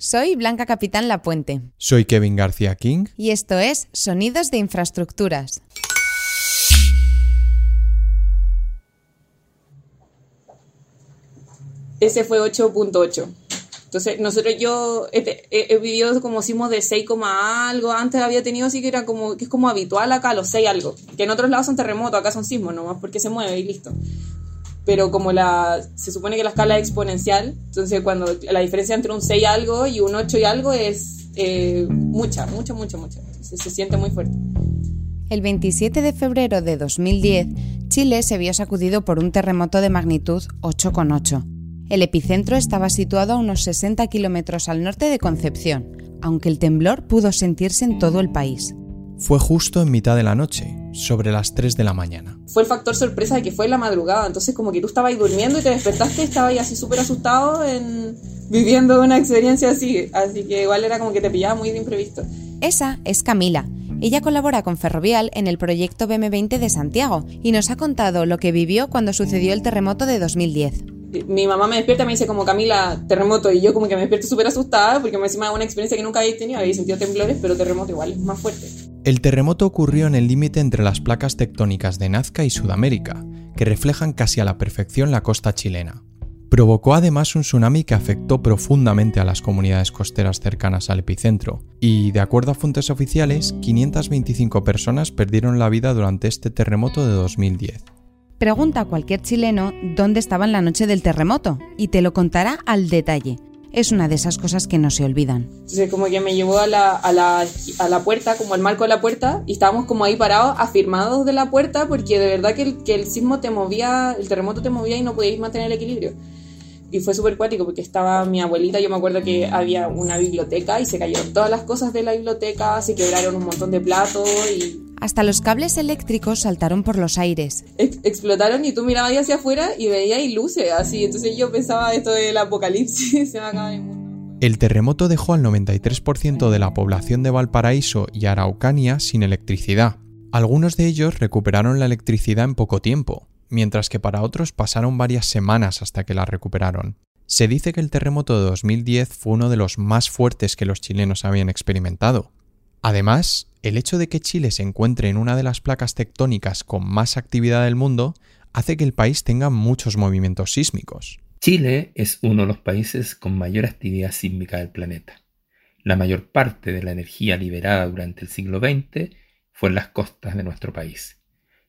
Soy Blanca Capitán Lapuente. Soy Kevin García King. Y esto es Sonidos de Infraestructuras. Ese fue 8.8. Entonces, nosotros yo he, vivido como sismos de 6, algo. Antes había tenido así que era como, que es como habitual acá, los 6 algo. Que en otros lados son terremotos, acá son sismos nomás, porque se mueve y listo. Pero como la, se supone que la escala es exponencial, entonces cuando la diferencia entre un 6 algo y un 8 y algo es eh, mucha, mucha, mucha, mucha. Se siente muy fuerte. El 27 de febrero de 2010, Chile se vio sacudido por un terremoto de magnitud 8,8 el epicentro estaba situado a unos 60 kilómetros al norte de Concepción, aunque el temblor pudo sentirse en todo el país. Fue justo en mitad de la noche, sobre las 3 de la mañana. Fue el factor sorpresa de que fue la madrugada, entonces como que tú estabas ahí durmiendo y te despertaste y estabas ahí así súper asustado en... viviendo una experiencia así, así que igual era como que te pillaba muy de imprevisto. Esa es Camila. Ella colabora con Ferrovial en el proyecto BM20 de Santiago y nos ha contado lo que vivió cuando sucedió el terremoto de 2010 mi mamá me despierta y me dice como Camila, terremoto, y yo como que me despierto súper asustada porque me encima una experiencia que nunca había tenido, había sentido temblores, pero terremoto igual es más fuerte. El terremoto ocurrió en el límite entre las placas tectónicas de Nazca y Sudamérica, que reflejan casi a la perfección la costa chilena. Provocó además un tsunami que afectó profundamente a las comunidades costeras cercanas al epicentro, y de acuerdo a fuentes oficiales, 525 personas perdieron la vida durante este terremoto de 2010. Pregunta a cualquier chileno dónde estaba en la noche del terremoto y te lo contará al detalle. Es una de esas cosas que no se olvidan. Entonces como que me llevó a la, a, la, a la puerta, como al marco de la puerta, y estábamos como ahí parados, afirmados de la puerta, porque de verdad que el, que el sismo te movía, el terremoto te movía y no podíais mantener el equilibrio. Y fue súper cuático porque estaba mi abuelita, yo me acuerdo que había una biblioteca y se cayeron todas las cosas de la biblioteca, se quebraron un montón de platos y hasta los cables eléctricos saltaron por los aires. explotaron y tú mirabas hacia afuera y veías luces así. Entonces yo pensaba esto del apocalipsis, se va a acabar el mundo. El terremoto dejó al 93% de la población de Valparaíso y Araucanía sin electricidad. Algunos de ellos recuperaron la electricidad en poco tiempo, mientras que para otros pasaron varias semanas hasta que la recuperaron. Se dice que el terremoto de 2010 fue uno de los más fuertes que los chilenos habían experimentado. Además, el hecho de que Chile se encuentre en una de las placas tectónicas con más actividad del mundo hace que el país tenga muchos movimientos sísmicos. Chile es uno de los países con mayor actividad sísmica del planeta. La mayor parte de la energía liberada durante el siglo XX fue en las costas de nuestro país,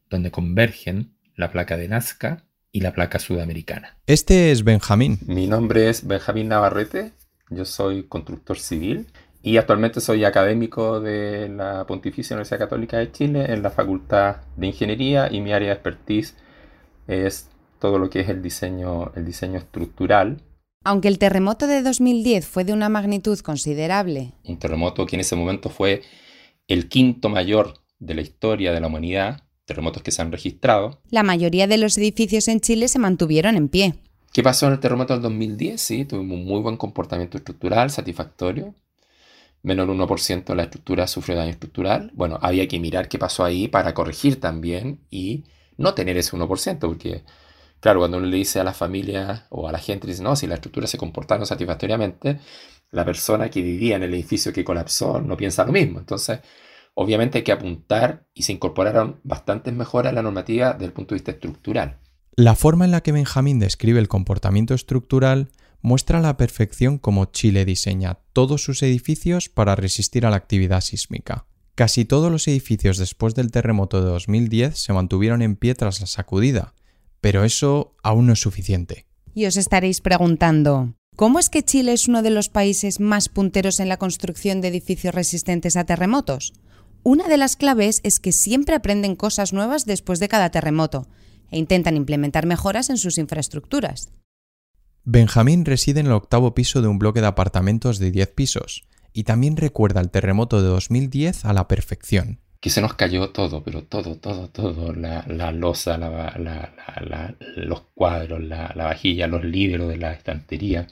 donde convergen la placa de Nazca y la placa sudamericana. Este es Benjamín. Mi nombre es Benjamín Navarrete, yo soy constructor civil y actualmente soy académico de la Pontificia Universidad Católica de Chile en la Facultad de Ingeniería y mi área de expertise es todo lo que es el diseño, el diseño estructural. Aunque el terremoto de 2010 fue de una magnitud considerable. Un terremoto que en ese momento fue el quinto mayor de la historia de la humanidad, terremotos que se han registrado. La mayoría de los edificios en Chile se mantuvieron en pie. ¿Qué pasó en el terremoto del 2010? Sí, tuvimos un muy buen comportamiento estructural, satisfactorio menos del 1% de la estructura sufre daño estructural. Bueno, había que mirar qué pasó ahí para corregir también y no tener ese 1%, porque, claro, cuando uno le dice a la familia o a la gente, dice, no, si la estructura se comportaron satisfactoriamente, la persona que vivía en el edificio que colapsó no piensa lo mismo. Entonces, obviamente hay que apuntar y se incorporaron bastantes mejoras a la normativa desde el punto de vista estructural. La forma en la que Benjamín describe el comportamiento estructural muestra a la perfección cómo Chile diseña todos sus edificios para resistir a la actividad sísmica. Casi todos los edificios después del terremoto de 2010 se mantuvieron en pie tras la sacudida, pero eso aún no es suficiente. Y os estaréis preguntando, ¿cómo es que Chile es uno de los países más punteros en la construcción de edificios resistentes a terremotos? Una de las claves es que siempre aprenden cosas nuevas después de cada terremoto e intentan implementar mejoras en sus infraestructuras. Benjamín reside en el octavo piso de un bloque de apartamentos de 10 pisos y también recuerda el terremoto de 2010 a la perfección. Que se nos cayó todo, pero todo, todo, todo. La, la losa, los cuadros, la, vajilla, los libros de la estantería,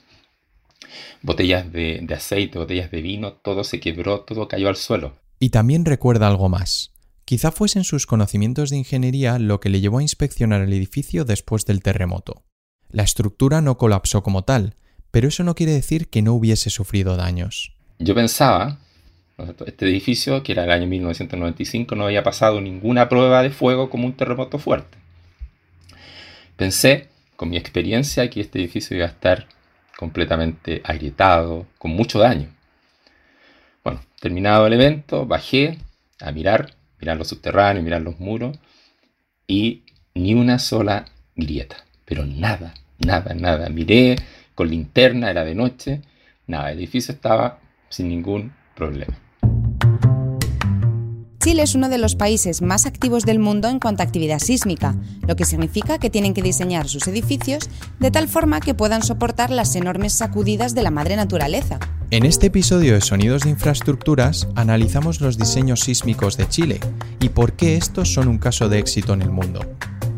botellas de, de aceite, botellas de vino, todo se quebró, todo cayó al suelo. Y también recuerda algo más. Quizá fuesen sus conocimientos de ingeniería lo que le llevó a inspeccionar el edificio después del terremoto. La estructura no colapsó como tal, pero eso no quiere decir que no hubiese sufrido daños. Yo pensaba, este edificio, que era el año 1995, no había pasado ninguna prueba de fuego como un terremoto fuerte. Pensé, con mi experiencia, que este edificio iba a estar completamente agrietado, con mucho daño. Terminado el evento, bajé a mirar, mirar los subterráneos, mirar los muros, y ni una sola grieta, pero nada, nada, nada. Miré con linterna, era de noche, nada, el edificio estaba sin ningún problema. Chile es uno de los países más activos del mundo en cuanto a actividad sísmica, lo que significa que tienen que diseñar sus edificios de tal forma que puedan soportar las enormes sacudidas de la madre naturaleza. En este episodio de Sonidos de Infraestructuras analizamos los diseños sísmicos de Chile y por qué estos son un caso de éxito en el mundo.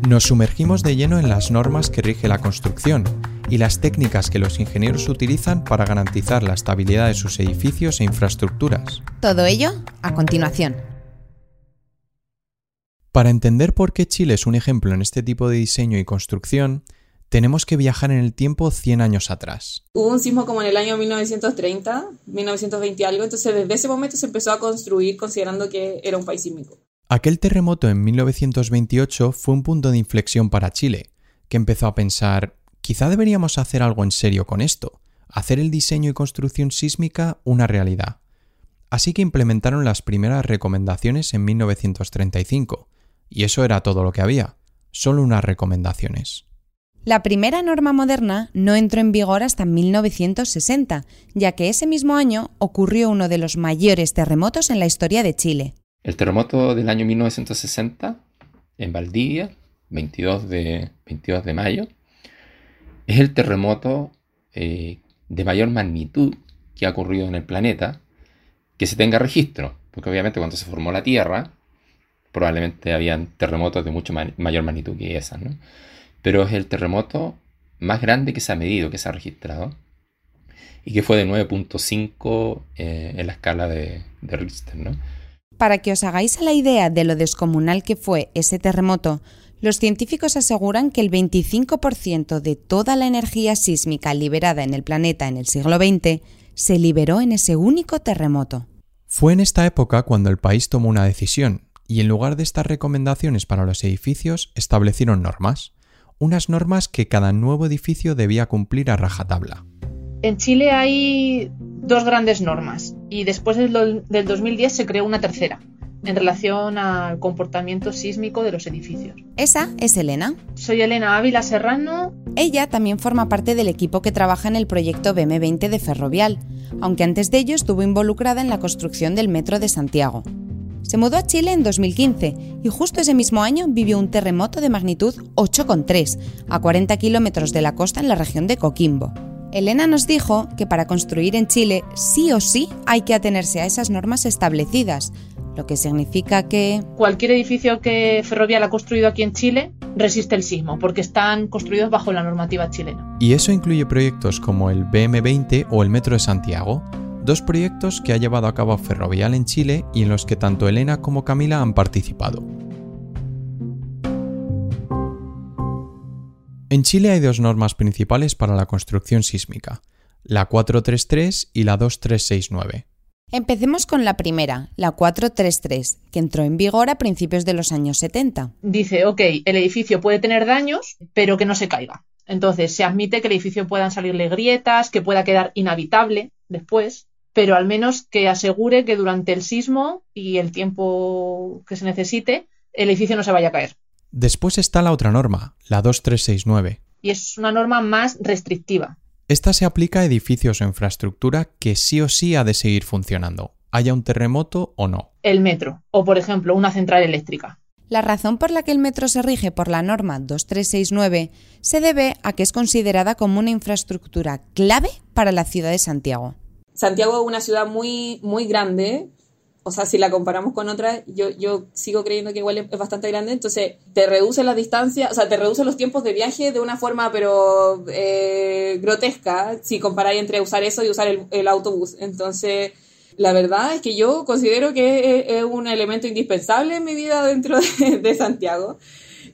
Nos sumergimos de lleno en las normas que rige la construcción y las técnicas que los ingenieros utilizan para garantizar la estabilidad de sus edificios e infraestructuras. Todo ello a continuación. Para entender por qué Chile es un ejemplo en este tipo de diseño y construcción, tenemos que viajar en el tiempo 100 años atrás. Hubo un sismo como en el año 1930, 1920 algo, entonces desde ese momento se empezó a construir considerando que era un país sísmico. Aquel terremoto en 1928 fue un punto de inflexión para Chile, que empezó a pensar, quizá deberíamos hacer algo en serio con esto, hacer el diseño y construcción sísmica una realidad. Así que implementaron las primeras recomendaciones en 1935, y eso era todo lo que había, solo unas recomendaciones. La primera norma moderna no entró en vigor hasta 1960, ya que ese mismo año ocurrió uno de los mayores terremotos en la historia de Chile. El terremoto del año 1960 en Valdivia, 22 de, 22 de mayo, es el terremoto eh, de mayor magnitud que ha ocurrido en el planeta que se tenga registro, porque obviamente cuando se formó la Tierra, probablemente habían terremotos de mucho mayor magnitud que esa, ¿no? Pero es el terremoto más grande que se ha medido, que se ha registrado, y que fue de 9.5 eh, en la escala de, de Richter, ¿no? Para que os hagáis la idea de lo descomunal que fue ese terremoto, los científicos aseguran que el 25% de toda la energía sísmica liberada en el planeta en el siglo XX se liberó en ese único terremoto. Fue en esta época cuando el país tomó una decisión, y en lugar de estas recomendaciones para los edificios, establecieron normas, unas normas que cada nuevo edificio debía cumplir a rajatabla. En Chile hay dos grandes normas y después del, 2010 se creó una tercera en relación al comportamiento sísmico de los edificios. Esa es Elena. Soy Elena Ávila Serrano. Ella también forma parte del equipo que trabaja en el proyecto BM20 de Ferrovial, aunque antes de ello estuvo involucrada en la construcción del Metro de Santiago. Se mudó a Chile en 2015 y justo ese mismo año vivió un terremoto de magnitud 8,3 a 40 kilómetros de la costa en la región de Coquimbo. Elena nos dijo que para construir en Chile sí o sí hay que atenerse a esas normas establecidas, lo que significa que... Cualquier edificio que Ferrovial ha construido aquí en Chile resiste el sismo, porque están construidos bajo la normativa chilena. Y eso incluye proyectos como el BM20 o el Metro de Santiago, dos proyectos que ha llevado a cabo Ferrovial en Chile y en los que tanto Elena como Camila han participado. En Chile hay dos normas principales para la construcción sísmica, la 433 y la 2369. Empecemos con la primera, la 433, que entró en vigor a principios de los años 70. Dice, ok, el edificio puede tener daños, pero que no se caiga. Entonces, se admite que el edificio puedan salirle grietas, que pueda quedar inhabitable después, pero al menos que asegure que durante el sismo y el tiempo que se necesite, el edificio no se vaya a caer. Después está la otra norma, la 2369. Y es una norma más restrictiva. Esta se aplica a edificios o infraestructura que sí o sí ha de seguir funcionando, haya un terremoto o no. El metro, o por ejemplo una central eléctrica. La razón por la que el metro se rige por la norma 2369 se debe a que es considerada como una infraestructura clave para la ciudad de Santiago. Santiago es una ciudad muy, muy grande, o sea, si la comparamos con otras, yo, yo sigo creyendo que igual es, bastante grande, entonces te reduce la distancia, o sea, te reduce los tiempos de viaje de una forma, pero eh, grotesca, si comparáis entre usar eso y usar el, autobús. Entonces, la verdad es que yo considero que es, un elemento indispensable en mi vida dentro de, Santiago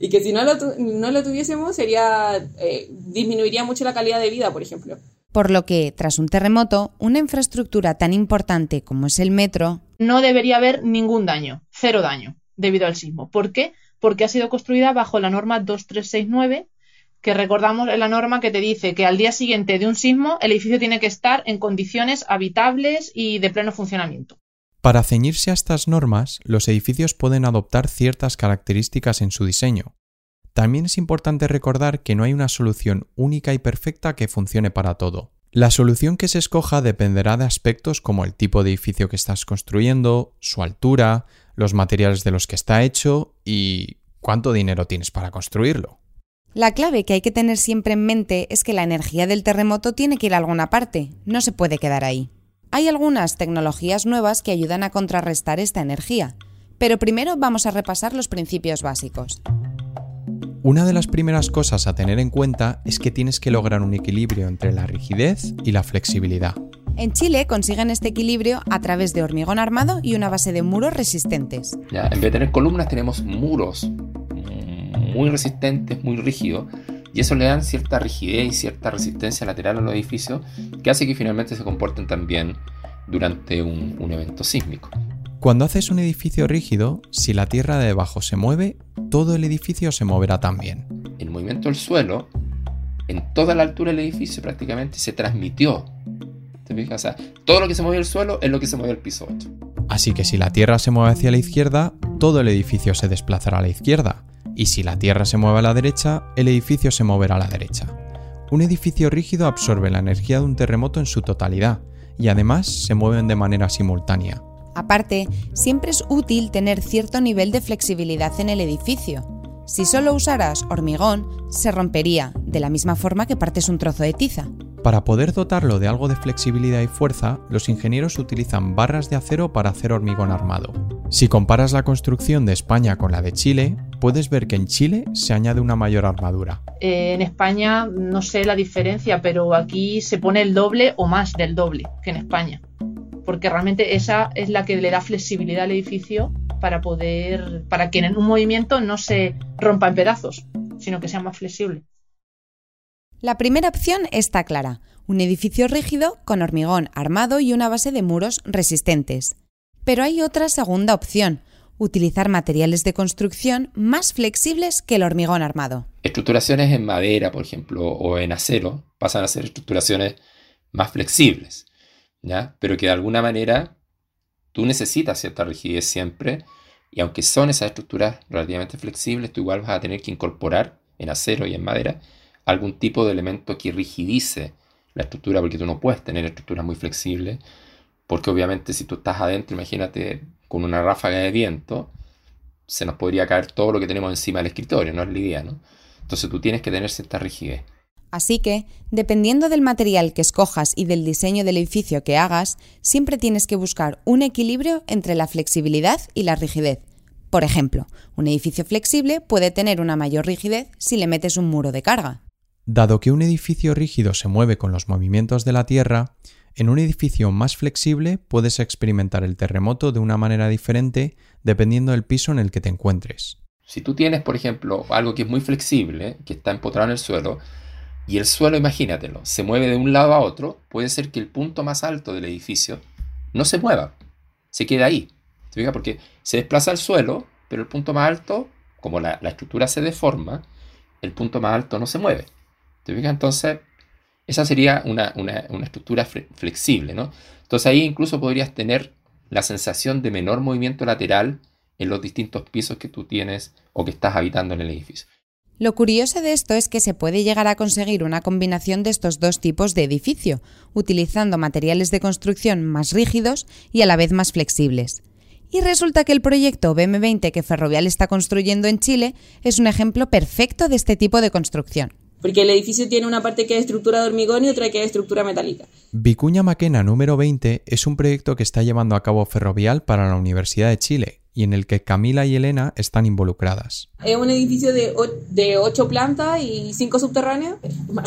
y que si no lo, no lo tuviésemos sería, eh, disminuiría mucho la calidad de vida, por ejemplo. Por lo que, tras un terremoto, una infraestructura tan importante como es el metro... No debería haber ningún daño, cero daño, debido al sismo. ¿Por qué? Porque ha sido construida bajo la norma 2369 que recordamos es la norma que te dice que al día siguiente de un sismo el edificio tiene que estar en condiciones habitables y de pleno funcionamiento. Para ceñirse a estas normas, los edificios pueden adoptar ciertas características en su diseño. También es importante recordar que no hay una solución única y perfecta que funcione para todo. La solución que se escoja dependerá de aspectos como el tipo de edificio que estás construyendo, su altura, los materiales de los que está hecho y cuánto dinero tienes para construirlo. La clave que hay que tener siempre en mente es que la energía del terremoto tiene que ir a alguna parte, no se puede quedar ahí. Hay algunas tecnologías nuevas que ayudan a contrarrestar esta energía, pero primero vamos a repasar los principios básicos. Una de las primeras cosas a tener en cuenta es que tienes que lograr un equilibrio entre la rigidez y la flexibilidad. En Chile consiguen este equilibrio a través de hormigón armado y una base de muros resistentes. Ya, en vez de tener columnas tenemos muros muy resistentes, muy rígidos, y eso le dan cierta rigidez y cierta resistencia lateral a los edificios que hace que finalmente se comporten también durante un, un evento sísmico. Cuando haces un edificio rígido, si la tierra de debajo se mueve, todo el edificio se moverá también. El movimiento del suelo, en toda la altura del edificio prácticamente, se transmitió. ¿Te fijas? O sea, todo lo que se mueve el suelo es lo que se mueve el piso 8. Así que si la tierra se mueve hacia la izquierda, todo el edificio se desplazará a la izquierda y si la Tierra se mueve a la derecha, el edificio se moverá a la derecha. Un edificio rígido absorbe la energía de un terremoto en su totalidad y además se mueven de manera simultánea. Aparte, siempre es útil tener cierto nivel de flexibilidad en el edificio. Si solo usaras hormigón, se rompería, de la misma forma que partes un trozo de tiza. Para poder dotarlo de algo de flexibilidad y fuerza, los ingenieros utilizan barras de acero para hacer hormigón armado. Si comparas la construcción de España con la de Chile, puedes ver que en Chile se añade una mayor armadura. Eh, en España no sé la diferencia, pero aquí se pone el doble o más del doble que en España. Porque realmente esa es la que le da flexibilidad al edificio para poder, para que en un movimiento no se rompa en pedazos, sino que sea más flexible. La primera opción está clara, un edificio rígido con hormigón armado y una base de muros resistentes. Pero hay otra segunda opción, utilizar materiales de construcción más flexibles que el hormigón armado. Estructuraciones en madera, por ejemplo, o en acero, pasan a ser estructuraciones más flexibles, Pero que de alguna manera tú necesitas cierta rigidez siempre, y aunque son esas estructuras relativamente flexibles, tú igual vas a tener que incorporar en acero y en madera algún tipo de elemento que rigidice la estructura, porque tú no puedes tener estructuras muy flexibles, porque obviamente si tú estás adentro, imagínate con una ráfaga de viento, se nos podría caer todo lo que tenemos encima del escritorio, no es la idea, ¿no? Entonces tú tienes que tener cierta rigidez. Así que, dependiendo del material que escojas y del diseño del edificio que hagas, siempre tienes que buscar un equilibrio entre la flexibilidad y la rigidez. Por ejemplo, un edificio flexible puede tener una mayor rigidez si le metes un muro de carga. Dado que un edificio rígido se mueve con los movimientos de la Tierra, en un edificio más flexible puedes experimentar el terremoto de una manera diferente dependiendo del piso en el que te encuentres. Si tú tienes, por ejemplo, algo que es muy flexible, que está empotrado en el suelo, y el suelo, imagínatelo, se mueve de un lado a otro, puede ser que el punto más alto del edificio no se mueva, se queda ahí. ¿Te fijas? Porque se desplaza el suelo, pero el punto más alto, como la, estructura se deforma, el punto más alto no se mueve. Entonces, esa sería una, estructura flexible, ¿no? Entonces ahí incluso podrías tener la sensación de menor movimiento lateral en los distintos pisos que tú tienes o que estás habitando en el edificio. Lo curioso de esto es que se puede llegar a conseguir una combinación de estos dos tipos de edificio, utilizando materiales de construcción más rígidos y a la vez más flexibles. Y resulta que el proyecto BM20 que Ferrovial está construyendo en Chile es un ejemplo perfecto de este tipo de construcción. Porque el edificio tiene una parte que es estructura de hormigón y otra que es estructura metálica. Vicuña Maquena número 20 es un proyecto que está llevando a cabo Ferrovial para la Universidad de Chile y en el que Camila y Elena están involucradas. Es un edificio de, de ocho plantas y cinco subterráneos,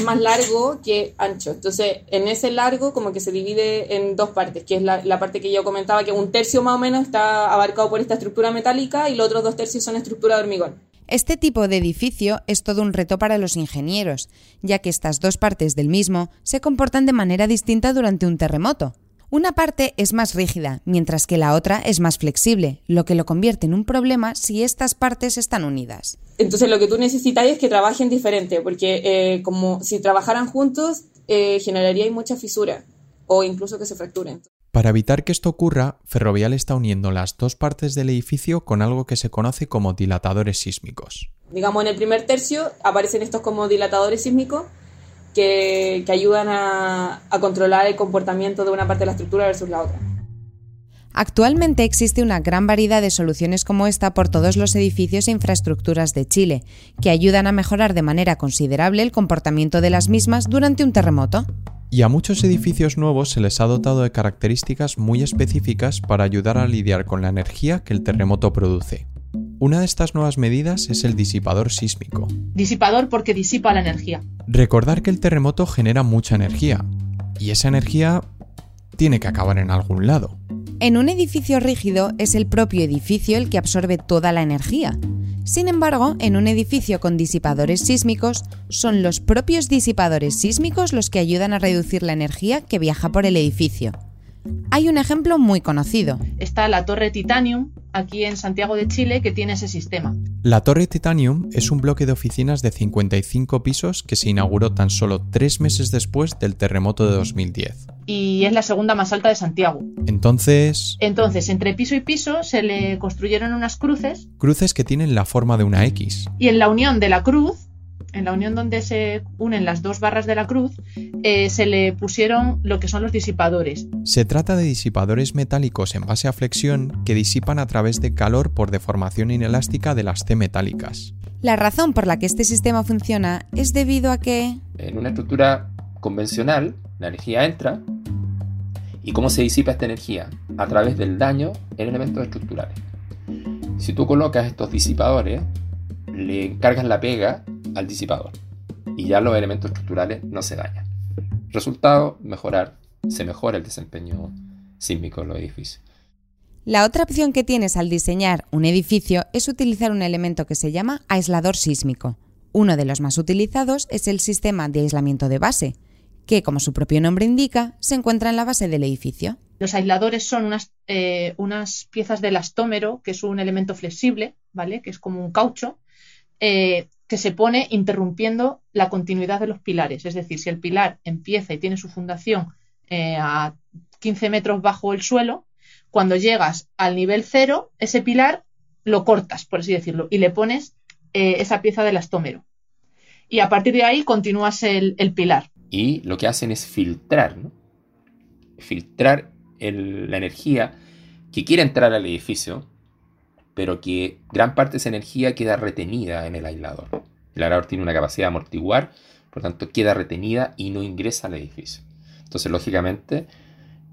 más largo que ancho. Entonces, en ese largo como que se divide en dos partes, que es la, la parte que yo comentaba, que un tercio más o menos está abarcado por esta estructura metálica y los otros dos tercios son estructura de hormigón. Este tipo de edificio es todo un reto para los ingenieros, ya que estas dos partes del mismo se comportan de manera distinta durante un terremoto. Una parte es más rígida, mientras que la otra es más flexible, lo que lo convierte en un problema si estas partes están unidas. Entonces lo que tú necesitas es que trabajen diferente, porque eh, como si trabajaran juntos, eh, generaría mucha fisura o incluso que se fracturen. Para evitar que esto ocurra, Ferrovial está uniendo las dos partes del edificio con algo que se conoce como dilatadores sísmicos. Digamos, en el primer tercio aparecen estos como dilatadores sísmicos que, ayudan a, a controlar el comportamiento de una parte de la estructura versus la otra. Actualmente existe una gran variedad de soluciones como esta por todos los edificios e infraestructuras de Chile, que ayudan a mejorar de manera considerable el comportamiento de las mismas durante un terremoto. Y a muchos edificios nuevos se les ha dotado de características muy específicas para ayudar a lidiar con la energía que el terremoto produce. Una de estas nuevas medidas es el disipador sísmico. Disipador porque disipa la energía. Recordar que el terremoto genera mucha energía, y esa energía tiene que acabar en algún lado. En un edificio rígido es el propio edificio el que absorbe toda la energía, sin embargo, en un edificio con disipadores sísmicos, son los propios disipadores sísmicos los que ayudan a reducir la energía que viaja por el edificio. Hay un ejemplo muy conocido. Está la Torre Titanium, aquí en Santiago de Chile, que tiene ese sistema. La Torre Titanium es un bloque de oficinas de 55 pisos que se inauguró tan solo tres meses después del terremoto de 2010. Y es la segunda más alta de Santiago. Entonces... Entonces, entre piso y piso se le construyeron unas cruces. Cruces que tienen la forma de una X. Y en la unión de la cruz en la unión donde se unen las dos barras de la cruz, eh, se le pusieron lo que son los disipadores. Se trata de disipadores metálicos en base a flexión que disipan a través de calor por deformación inelástica de las C metálicas. La razón por la que este sistema funciona es debido a que... En una estructura convencional, la energía entra y cómo se disipa esta energía a través del daño en elementos estructurales. Si tú colocas estos disipadores, le encargas la pega al disipador y ya los elementos estructurales no se dañan. Resultado, mejorar, se mejora el desempeño sísmico en los edificios. La otra opción que tienes al diseñar un edificio es utilizar un elemento que se llama aislador sísmico. Uno de los más utilizados es el sistema de aislamiento de base, que, como su propio nombre indica, se encuentra en la base del edificio. Los aisladores son unas, eh, unas piezas de elastómero, que es un elemento flexible, ¿vale? Que es como un caucho, eh, que se pone interrumpiendo la continuidad de los pilares. Es decir, si el pilar empieza y tiene su fundación eh, a 15 metros bajo el suelo, cuando llegas al nivel cero, ese pilar lo cortas, por así decirlo, y le pones eh, esa pieza del astómero. Y a partir de ahí continúas el, pilar. Y lo que hacen es filtrar, ¿no? Filtrar la energía que quiere entrar al edificio pero que gran parte de esa energía queda retenida en el aislador. El aislador tiene una capacidad de amortiguar, por lo tanto queda retenida y no ingresa al edificio. Entonces, lógicamente,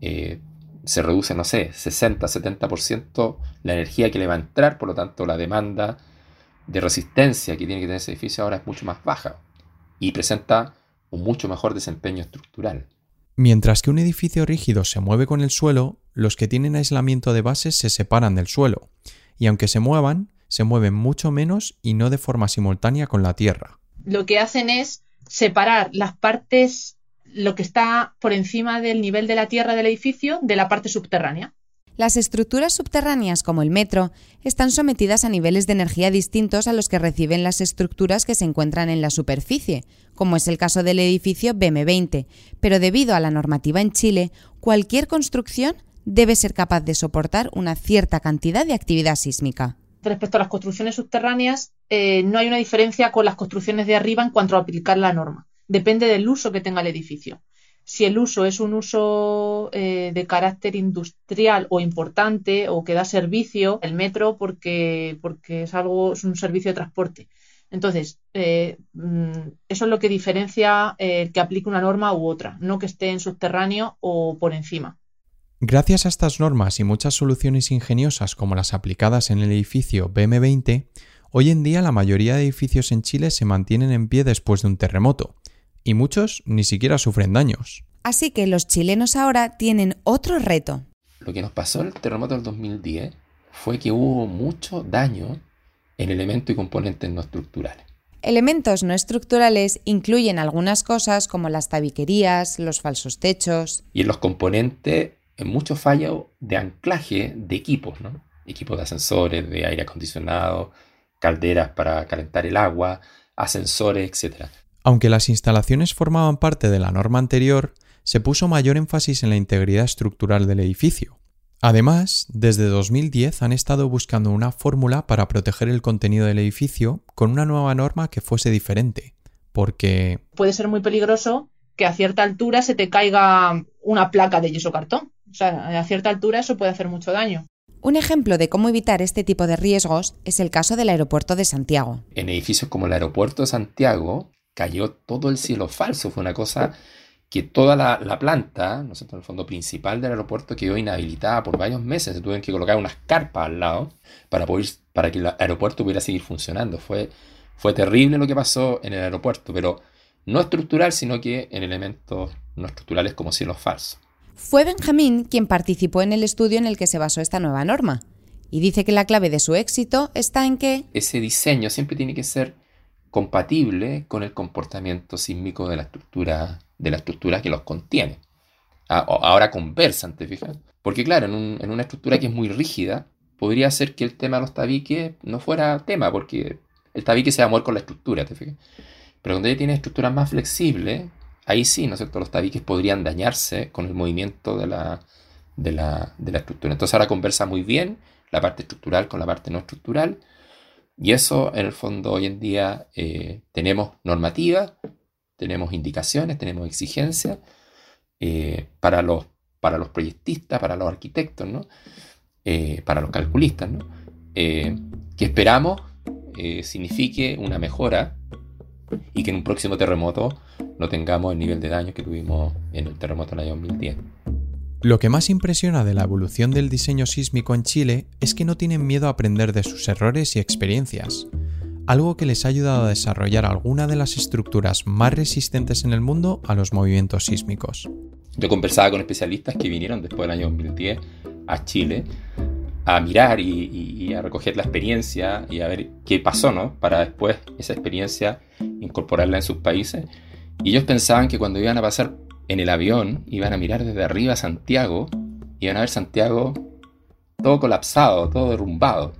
eh, se reduce, no sé, 60-70% la energía que le va a entrar, por lo tanto, la demanda de resistencia que tiene que tener ese edificio ahora es mucho más baja y presenta un mucho mejor desempeño estructural. Mientras que un edificio rígido se mueve con el suelo, los que tienen aislamiento de bases se separan del suelo y aunque se muevan, se mueven mucho menos y no de forma simultánea con la Tierra. Lo que hacen es separar las partes, lo que está por encima del nivel de la Tierra del edificio, de la parte subterránea. Las estructuras subterráneas, como el metro, están sometidas a niveles de energía distintos a los que reciben las estructuras que se encuentran en la superficie, como es el caso del edificio BM20, pero debido a la normativa en Chile, cualquier construcción debe ser capaz de soportar una cierta cantidad de actividad sísmica. Respecto a las construcciones subterráneas, eh, no hay una diferencia con las construcciones de arriba en cuanto a aplicar la norma. Depende del uso que tenga el edificio. Si el uso es un uso eh, de carácter industrial o importante o que da servicio, el metro porque, porque es algo, es un servicio de transporte. Entonces, eh, mm, eso es lo que diferencia que aplique una norma u otra, no que esté en subterráneo o por encima. Gracias a estas normas y muchas soluciones ingeniosas como las aplicadas en el edificio BM20, hoy en día la mayoría de edificios en Chile se mantienen en pie después de un terremoto, y muchos ni siquiera sufren daños. Así que los chilenos ahora tienen otro reto. Lo que nos pasó en el terremoto del 2010 fue que hubo mucho daño en elementos y componentes no estructurales. Elementos no estructurales incluyen algunas cosas como las tabiquerías, los falsos techos. Y en los componentes, en muchos fallos de anclaje de equipos, ¿no? Equipos de ascensores, de aire acondicionado, calderas para calentar el agua, ascensores, etc. Aunque las instalaciones formaban parte de la norma anterior, se puso mayor énfasis en la integridad estructural del edificio. Además, desde 2010 han estado buscando una fórmula para proteger el contenido del edificio con una nueva norma que fuese diferente, porque... Puede ser muy peligroso que a cierta altura se te caiga una placa de yeso cartón. O sea, a cierta altura eso puede hacer mucho daño. Un ejemplo de cómo evitar este tipo de riesgos es el caso del aeropuerto de Santiago. En edificios como el aeropuerto de Santiago cayó todo el cielo falso. Fue una cosa que toda la, planta, ¿no sé, el fondo principal del aeropuerto quedó inhabilitada por varios meses. Se tuvieron que colocar unas carpas al lado para, poder, para que el aeropuerto pudiera seguir funcionando. Fue, fue terrible lo que pasó en el aeropuerto, pero no estructural, sino que en elementos no estructurales como cielos falsos. Fue Benjamín quien participó en el estudio en el que se basó esta nueva norma, y dice que la clave de su éxito está en que ese diseño siempre tiene que ser compatible con el comportamiento sísmico de la estructura, de la estructura que los contiene. Ah, ahora conversan, ¿te fijas? Porque claro, en, una estructura que es muy rígida, podría ser que el tema de los tabiques no fuera tema, porque el tabique se va a mover con la estructura, ¿te fijas? Pero cuando ya tiene estructuras más flexibles, ahí sí, ¿no es cierto? Los tabiques podrían dañarse con el movimiento de la, de la, estructura. Entonces ahora conversa muy bien la parte estructural con la parte no estructural. Y eso, en el fondo, hoy en día eh, tenemos normativa, tenemos indicaciones, tenemos exigencias eh, para, los, para los proyectistas, para los arquitectos, ¿no? Eh, para los calculistas, ¿no? que esperamos signifique una mejora y que en un próximo terremoto no tengamos el nivel de daño que tuvimos en el terremoto del año 2010. Lo que más impresiona de la evolución del diseño sísmico en Chile es que no tienen miedo a aprender de sus errores y experiencias, algo que les ha ayudado a desarrollar alguna de las estructuras más resistentes en el mundo a los movimientos sísmicos. Yo conversaba con especialistas que vinieron después del año 2010 a Chile a mirar y, a recoger la experiencia y a ver qué pasó, ¿no? Para después esa experiencia incorporarla en sus países. Y ellos pensaban que cuando iban a pasar en el avión, iban a mirar desde arriba a Santiago, iban a ver Santiago todo colapsado, todo derrumbado.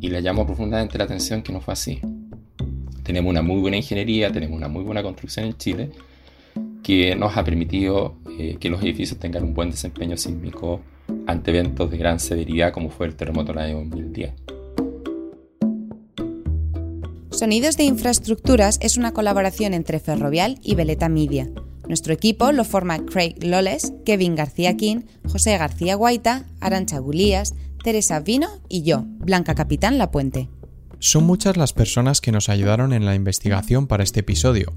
Y le llamó profundamente la atención que no fue así. Tenemos una muy buena ingeniería, tenemos una muy buena construcción en Chile, que nos ha permitido eh, que los edificios tengan un buen desempeño sísmico ante eventos de gran severidad como fue el terremoto del año 2010. Sonidos de Infraestructuras es una colaboración entre Ferrovial y Veleta Media. Nuestro equipo lo forma Craig Loles, Kevin García King, José García Guaita, Arancha Gulías, Teresa Vino y yo, Blanca Capitán La Puente. Son muchas las personas que nos ayudaron en la investigación para este episodio.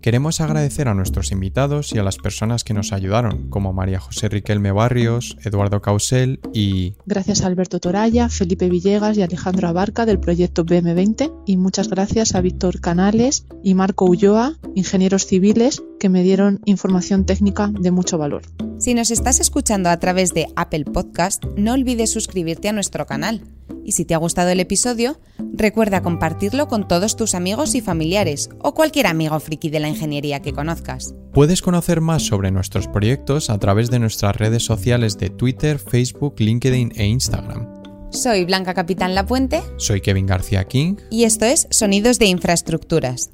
Queremos agradecer a nuestros invitados y a las personas que nos ayudaron, como María José Riquelme Barrios, Eduardo Causel y... Gracias a Alberto Toralla, Felipe Villegas y Alejandro Abarca del proyecto BM20 y muchas gracias a Víctor Canales y Marco Ulloa, ingenieros civiles, que me dieron información técnica de mucho valor. Si nos estás escuchando a través de Apple Podcast, no olvides suscribirte a nuestro canal. Y si te ha gustado el episodio, recuerda compartirlo con todos tus amigos y familiares o cualquier amigo friki de la ingeniería que conozcas. Puedes conocer más sobre nuestros proyectos a través de nuestras redes sociales de Twitter, Facebook, LinkedIn e Instagram. Soy Blanca Capitán Lapuente. Soy Kevin García King. Y esto es Sonidos de Infraestructuras.